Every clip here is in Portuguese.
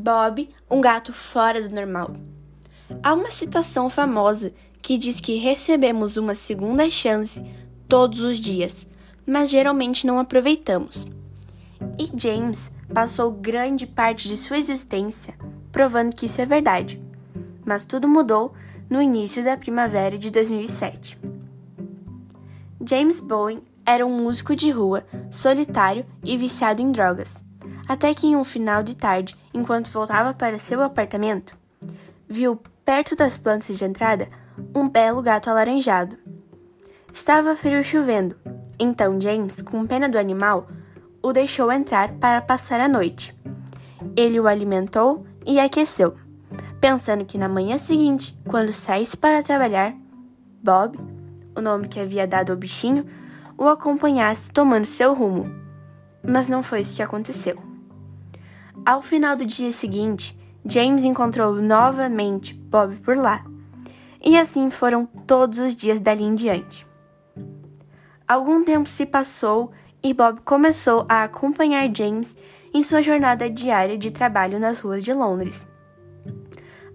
Bob, um gato fora do normal. Há uma citação famosa que diz que recebemos uma segunda chance todos os dias, mas geralmente não aproveitamos. E James passou grande parte de sua existência provando que isso é verdade. Mas tudo mudou no início da primavera de 2007. James Bowen era um músico de rua, solitário e viciado em drogas. Até que em um final de tarde, enquanto voltava para seu apartamento, viu perto das plantas de entrada um belo gato alaranjado. Estava frio chovendo, então James, com pena do animal, o deixou entrar para passar a noite. Ele o alimentou e aqueceu, pensando que na manhã seguinte, quando saísse para trabalhar, Bob, o nome que havia dado ao bichinho, o acompanhasse tomando seu rumo. Mas não foi isso que aconteceu. Ao final do dia seguinte, James encontrou novamente Bob por lá. E assim foram todos os dias dali em diante. Algum tempo se passou e Bob começou a acompanhar James em sua jornada diária de trabalho nas ruas de Londres.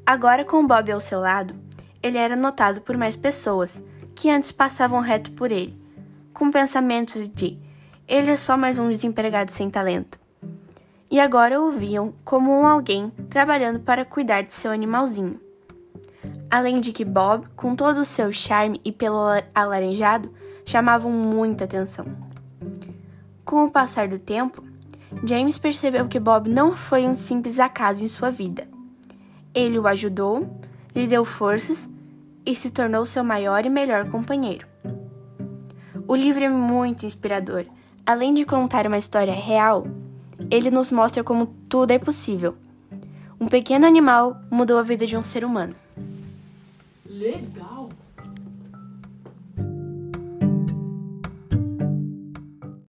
Agora, com Bob ao seu lado, ele era notado por mais pessoas que antes passavam reto por ele, com pensamentos de ele é só mais um desempregado sem talento. E agora o viam como um alguém trabalhando para cuidar de seu animalzinho. Além de que Bob, com todo o seu charme e pelo alaranjado, chamavam muita atenção. Com o passar do tempo, James percebeu que Bob não foi um simples acaso em sua vida. Ele o ajudou, lhe deu forças e se tornou seu maior e melhor companheiro. O livro é muito inspirador. Além de contar uma história real, ele nos mostra como tudo é possível. Um pequeno animal mudou a vida de um ser humano. Legal!